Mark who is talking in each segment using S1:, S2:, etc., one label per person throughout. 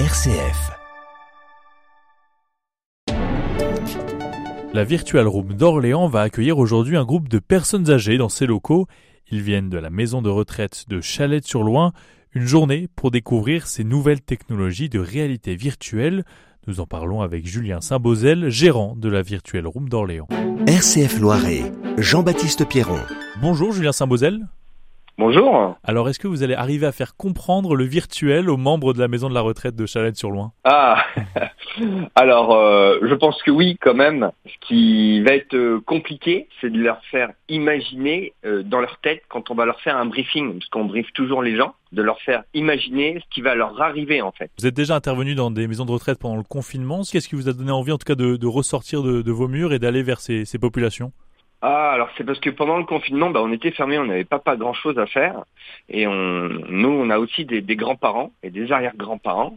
S1: RCF.
S2: La Virtual Room d'Orléans va accueillir aujourd'hui un groupe de personnes âgées dans ses locaux. Ils viennent de la maison de retraite de Chalette-sur-Loing. Une journée pour découvrir ces nouvelles technologies de réalité virtuelle. Nous en parlons avec Julien Saint-Bozel, gérant de la Virtual Room d'Orléans.
S1: RCF Loiret, Jean-Baptiste Pierron.
S2: Bonjour Julien Saint-Bozel.
S3: Bonjour.
S2: Alors, est-ce que vous allez arriver à faire comprendre le virtuel aux membres de la maison de la retraite de Chalette-sur-Loing
S3: Ah, alors euh, je pense que oui quand même. Ce qui va être euh, compliqué, c'est de leur faire imaginer euh, dans leur tête quand on va leur faire un briefing, parce qu'on briefe toujours les gens, de leur faire imaginer ce qui va leur arriver en fait.
S2: Vous êtes déjà intervenu dans des maisons de retraite pendant le confinement. Qu'est-ce qui vous a donné envie en tout cas de, de ressortir de, de, vos murs et d'aller vers ces, ces populations?
S3: Ah, alors c'est parce que pendant le confinement, bah, on était fermés, on n'avait pas, pas grand chose à faire. Et on, nous, on a aussi des, des grands-parents et des arrière-grands-parents.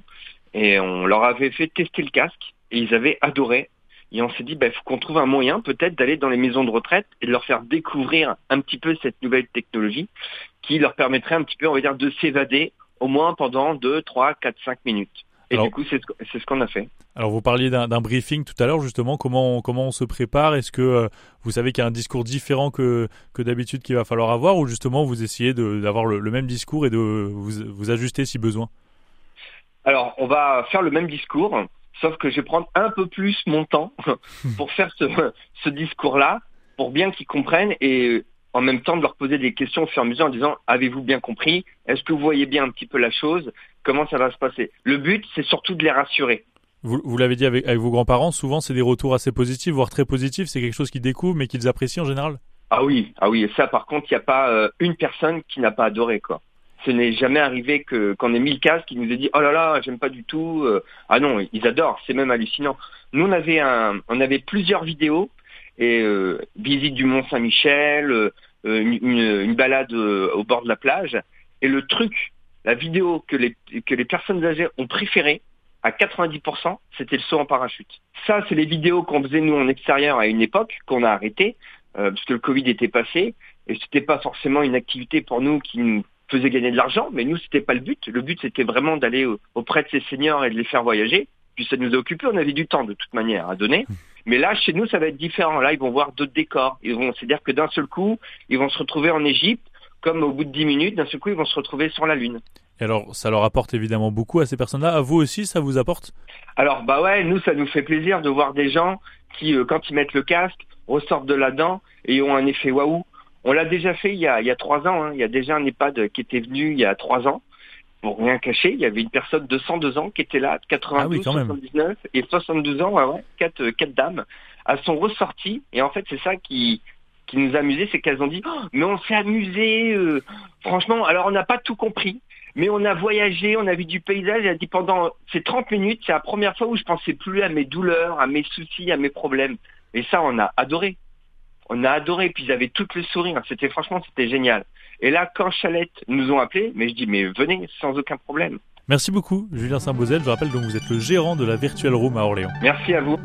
S3: Et on leur avait fait tester le casque et ils avaient adoré. Et on s'est dit, il bah, faut qu'on trouve un moyen peut-être d'aller dans les maisons de retraite et de leur faire découvrir un petit peu cette nouvelle technologie qui leur permettrait un petit peu, on va dire, de s'évader au moins pendant 2, 3, 4, 5 minutes. Et
S2: Alors-
S3: du coup, c'est ce, qu'on a fait.
S2: Alors, vous parliez d'un briefing tout à l'heure, justement. Comment on, comment on se prépare? Est-ce que euh, vous savez qu'il y a un discours différent que, que d'habitude qu'il va falloir avoir ou justement vous essayez d'avoir le, le même discours et de vous, vous ajuster si besoin?
S3: Alors, on va faire le même discours, sauf que je vais prendre un peu plus mon temps pour faire ce, ce discours-là, pour bien qu'ils comprennent et en même temps de leur poser des questions au fur et à mesure en disant avez-vous bien compris? Est-ce que vous voyez bien un petit peu la chose? Comment ça va se passer? Le but, c'est surtout de les rassurer.
S2: Vous, vous l'avez dit avec, avec vos grands-parents, souvent c'est des retours assez positifs, voire très positifs. C'est quelque chose qu'ils découvrent mais qu'ils apprécient en général
S3: Ah oui, ah oui, et ça par contre, il n'y a pas euh, une personne qui n'a pas adoré quoi. Ce n'est jamais arrivé que qu'on ait mis le casque qui nous ait dit oh là là, j'aime pas du tout. euh. ah non, ils adorent, c'est même hallucinant. Nous on avait un, on avait plusieurs vidéos et euh, visite du Mont Saint-Michel, une, une, balade euh, au bord de la plage et le truc, la vidéo que les que les personnes âgées ont préféré à 90%, c'était le saut en parachute. Ça, c'est les vidéos qu'on faisait nous en extérieur à une époque qu'on a arrêté euh, parce que le Covid était passé et c'était pas forcément une activité pour nous qui nous faisait gagner de l'argent, mais nous c'était pas le but. Le but c'était vraiment d'aller au- auprès de ces seniors et de les faire voyager. Puis ça nous a occupé, on avait du temps de toute manière à donner. Mais là, chez nous, ça va être différent. Là, ils vont voir d'autres décors. Ils vont, c'est-à-dire que d'un seul coup, ils vont se retrouver en Égypte, comme au bout de 10 minutes, d'un seul coup, ils vont se retrouver sur la Lune.
S2: Et alors, ça leur apporte évidemment beaucoup à ces personnes-là. À vous aussi, ça vous apporte?
S3: Alors bah ouais, nous ça nous fait plaisir de voir des gens qui, euh, quand ils mettent le casque, ressortent de là-dedans et ont un effet waouh. On l'a déjà fait il y a il y a trois ans. hein. Il y a déjà un EHPAD qui était venu il y a trois ans. Pour rien cacher, il y avait une personne de 102 ans qui était là, 92,
S2: Ah oui, quand même.
S3: 79 et 72 ans, ouais, ouais, quatre, euh, quatre dames. Elles sont ressorties et en fait c'est ça qui qui nous a amusé, c'est qu'elles ont dit Oh, mais on s'est amusé. euh, franchement, alors on n'a pas tout compris. Mais on a voyagé, on a vu du paysage, et elle a dit pendant ces 30 minutes, c'est la première fois où je pensais plus à mes douleurs, à mes soucis, à mes problèmes. Et ça, on a adoré. On a adoré, puis ils avaient tout le sourire. C'était franchement, c'était génial. Et là, quand Chalette nous ont appelés, mais je dis, mais venez, sans aucun problème.
S2: Merci beaucoup, Julien Saint-Bozel. Je rappelle donc que vous êtes le gérant de la Virtual Room à Orléans.
S3: Merci à vous.